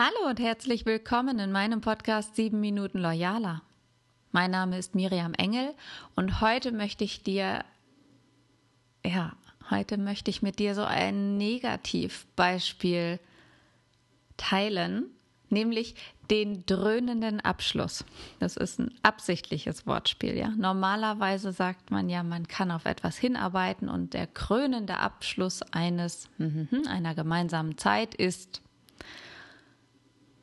Hallo und herzlich willkommen in meinem Podcast 7 Minuten Loyaler. Mein Name ist Miriam Engel und heute möchte ich dir, ja, heute möchte ich mit dir so ein Negativbeispiel teilen, nämlich den dröhnenden Abschluss. Das ist ein absichtliches Wortspiel, ja. Normalerweise sagt man ja, man kann auf etwas hinarbeiten und der krönende Abschluss eines, einer gemeinsamen Zeit ist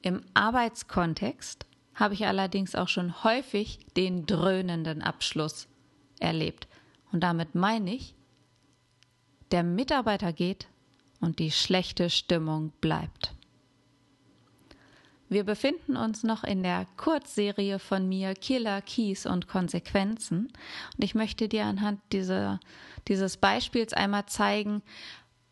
im Arbeitskontext habe ich allerdings auch schon häufig den dröhnenden Abschluss erlebt. Und damit meine ich, der Mitarbeiter geht und die schlechte Stimmung bleibt. Wir befinden uns noch in der Kurzserie von mir Killer, Keys und Konsequenzen. Und ich möchte dir anhand dieser, dieses Beispiels einmal zeigen,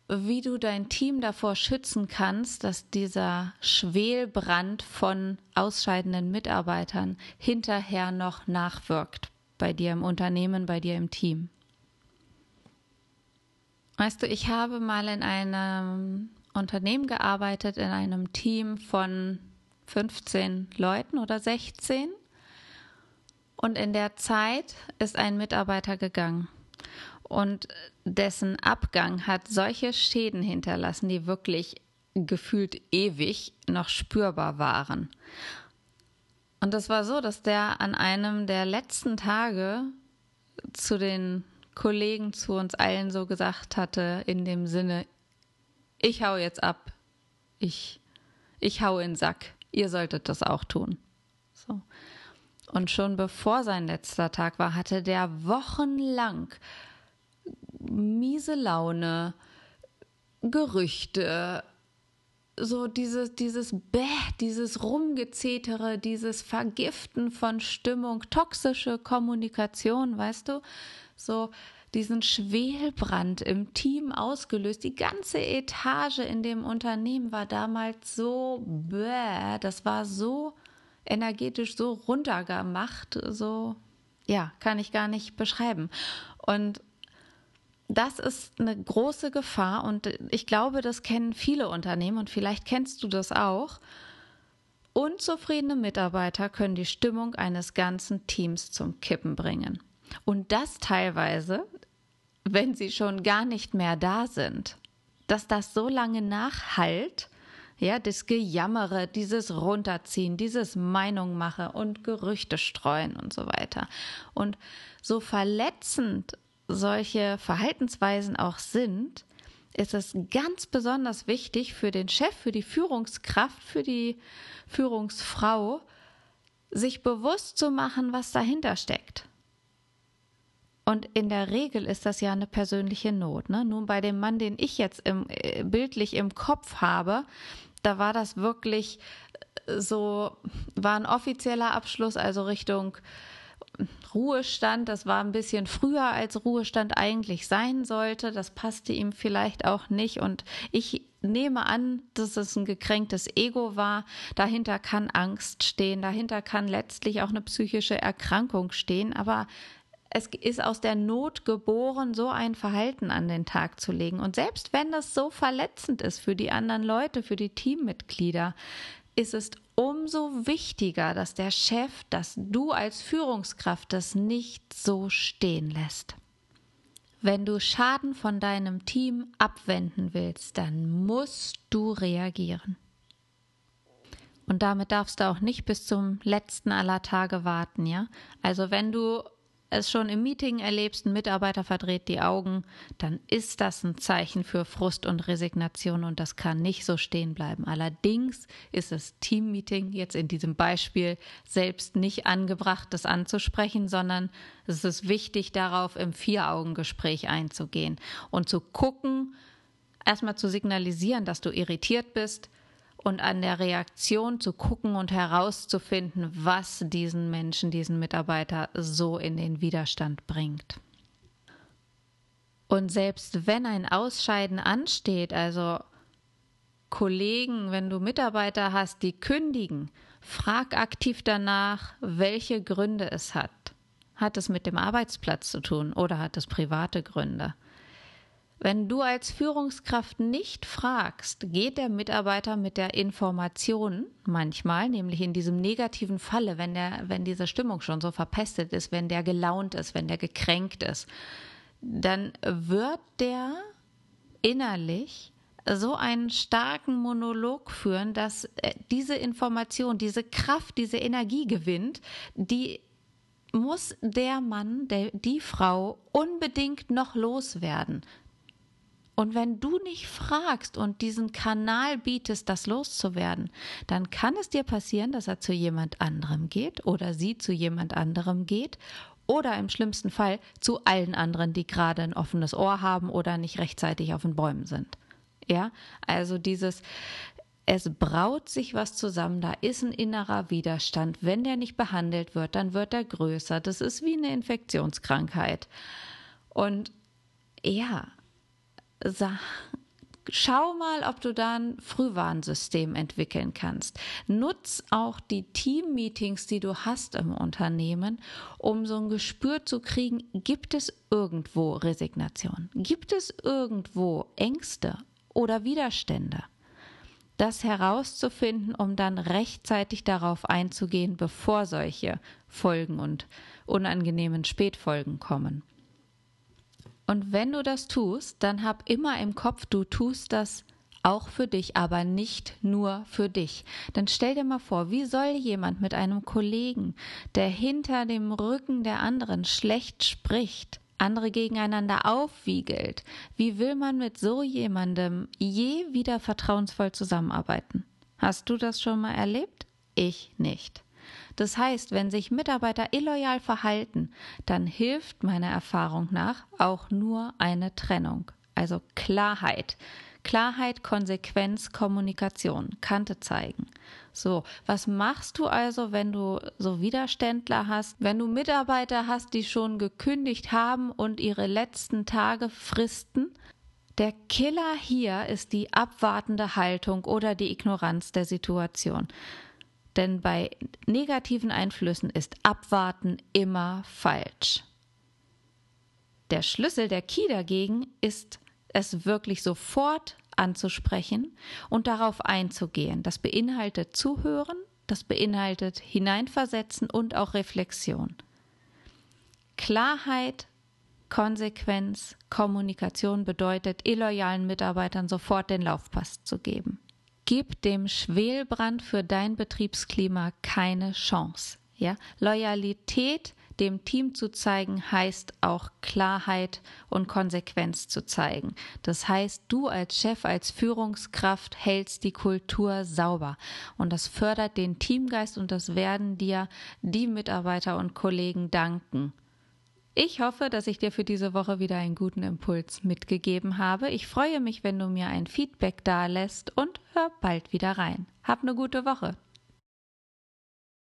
wie du dein Team davor schützen kannst, dass dieser Schwelbrand von ausscheidenden Mitarbeitern hinterher noch nachwirkt bei dir im Unternehmen, bei dir im Team. Weißt du, ich habe mal in einem Unternehmen gearbeitet, in einem Team von 15 Leuten oder 16. Und in der Zeit ist ein Mitarbeiter gegangen und dessen Abgang hat solche Schäden hinterlassen, die wirklich gefühlt ewig noch spürbar waren. Und das war so, dass der an einem der letzten Tage zu den Kollegen, zu uns allen so gesagt hatte, in dem Sinne, ich hau jetzt ab, ich, ich hau in den Sack, ihr solltet das auch tun. So. Und schon bevor sein letzter Tag war, hatte der wochenlang miese Laune, Gerüchte, so dieses, dieses Bäh, dieses Rumgezetere, dieses Vergiften von Stimmung, toxische Kommunikation, weißt du? So diesen Schwelbrand im Team ausgelöst. Die ganze Etage in dem Unternehmen war damals so bäh, das war so energetisch so runtergemacht, so, ja, kann ich gar nicht beschreiben. Und das ist eine große Gefahr und ich glaube, das kennen viele Unternehmen und vielleicht kennst du das auch. Unzufriedene Mitarbeiter können die Stimmung eines ganzen Teams zum Kippen bringen. Und das teilweise, wenn sie schon gar nicht mehr da sind. Dass das so lange nachhalt, ja, das Gejammere, dieses Runterziehen, dieses Meinung mache und Gerüchte streuen und so weiter. Und so verletzend solche Verhaltensweisen auch sind, ist es ganz besonders wichtig für den Chef, für die Führungskraft, für die Führungsfrau, sich bewusst zu machen, was dahinter steckt. Und in der Regel ist das ja eine persönliche Not. Ne? Nun bei dem Mann, den ich jetzt im, äh, bildlich im Kopf habe, da war das wirklich so, war ein offizieller Abschluss, also Richtung Ruhestand, das war ein bisschen früher als Ruhestand eigentlich sein sollte. Das passte ihm vielleicht auch nicht. Und ich nehme an, dass es ein gekränktes Ego war. Dahinter kann Angst stehen. Dahinter kann letztlich auch eine psychische Erkrankung stehen. Aber es ist aus der Not geboren, so ein Verhalten an den Tag zu legen. Und selbst wenn das so verletzend ist für die anderen Leute, für die Teammitglieder, ist es umso wichtiger, dass der Chef, dass du als Führungskraft das nicht so stehen lässt. Wenn du Schaden von deinem Team abwenden willst, dann musst du reagieren. Und damit darfst du auch nicht bis zum letzten aller Tage warten, ja? Also wenn du es schon im Meeting erlebst, ein Mitarbeiter verdreht die Augen, dann ist das ein Zeichen für Frust und Resignation und das kann nicht so stehen bleiben. Allerdings ist das Teammeeting jetzt in diesem Beispiel selbst nicht angebracht, das anzusprechen, sondern es ist wichtig, darauf im Vier-Augen-Gespräch einzugehen und zu gucken, erstmal zu signalisieren, dass du irritiert bist, und an der Reaktion zu gucken und herauszufinden, was diesen Menschen, diesen Mitarbeiter so in den Widerstand bringt. Und selbst wenn ein Ausscheiden ansteht, also Kollegen, wenn du Mitarbeiter hast, die kündigen, frag aktiv danach, welche Gründe es hat. Hat es mit dem Arbeitsplatz zu tun oder hat es private Gründe? Wenn du als Führungskraft nicht fragst, geht der Mitarbeiter mit der Information manchmal, nämlich in diesem negativen Falle, wenn der, wenn diese Stimmung schon so verpestet ist, wenn der gelaunt ist, wenn der gekränkt ist, dann wird der innerlich so einen starken Monolog führen, dass äh, diese Information, diese Kraft, diese Energie gewinnt, die muss der Mann, der, die Frau unbedingt noch loswerden. Und wenn du nicht fragst und diesen Kanal bietest, das loszuwerden, dann kann es dir passieren, dass er zu jemand anderem geht oder sie zu jemand anderem geht oder im schlimmsten Fall zu allen anderen, die gerade ein offenes Ohr haben oder nicht rechtzeitig auf den Bäumen sind. Ja, also dieses, es braut sich was zusammen, da ist ein innerer Widerstand. Wenn der nicht behandelt wird, dann wird er größer. Das ist wie eine Infektionskrankheit. Und ja, schau mal, ob du da ein Frühwarnsystem entwickeln kannst. Nutz auch die Team-Meetings, die du hast im Unternehmen, um so ein Gespür zu kriegen, gibt es irgendwo Resignation? Gibt es irgendwo Ängste oder Widerstände? Das herauszufinden, um dann rechtzeitig darauf einzugehen, bevor solche Folgen und unangenehmen Spätfolgen kommen. Und wenn du das tust, dann hab immer im Kopf, du tust das auch für dich, aber nicht nur für dich. Dann stell dir mal vor, wie soll jemand mit einem Kollegen, der hinter dem Rücken der anderen schlecht spricht, andere gegeneinander aufwiegelt, wie will man mit so jemandem je wieder vertrauensvoll zusammenarbeiten? Hast du das schon mal erlebt? Ich nicht. Das heißt, wenn sich Mitarbeiter illoyal verhalten, dann hilft meiner Erfahrung nach auch nur eine Trennung. Also Klarheit. Klarheit, Konsequenz, Kommunikation, Kante zeigen. So, was machst du also, wenn du so Widerständler hast, wenn du Mitarbeiter hast, die schon gekündigt haben und ihre letzten Tage fristen? Der Killer hier ist die abwartende Haltung oder die Ignoranz der Situation. Denn bei negativen Einflüssen ist Abwarten immer falsch. Der Schlüssel, der Key dagegen, ist es wirklich sofort anzusprechen und darauf einzugehen. Das beinhaltet Zuhören, das beinhaltet Hineinversetzen und auch Reflexion. Klarheit, Konsequenz, Kommunikation bedeutet, illoyalen Mitarbeitern sofort den Laufpass zu geben. Gib dem Schwelbrand für dein Betriebsklima keine Chance. Ja, Loyalität dem Team zu zeigen, heißt auch Klarheit und Konsequenz zu zeigen. Das heißt, du als Chef, als Führungskraft hältst die Kultur sauber und das fördert den Teamgeist und das werden dir die Mitarbeiter und Kollegen danken. Ich hoffe, dass ich dir für diese Woche wieder einen guten Impuls mitgegeben habe. Ich freue mich, wenn du mir ein Feedback dalässt und hör bald wieder rein. Hab eine gute Woche.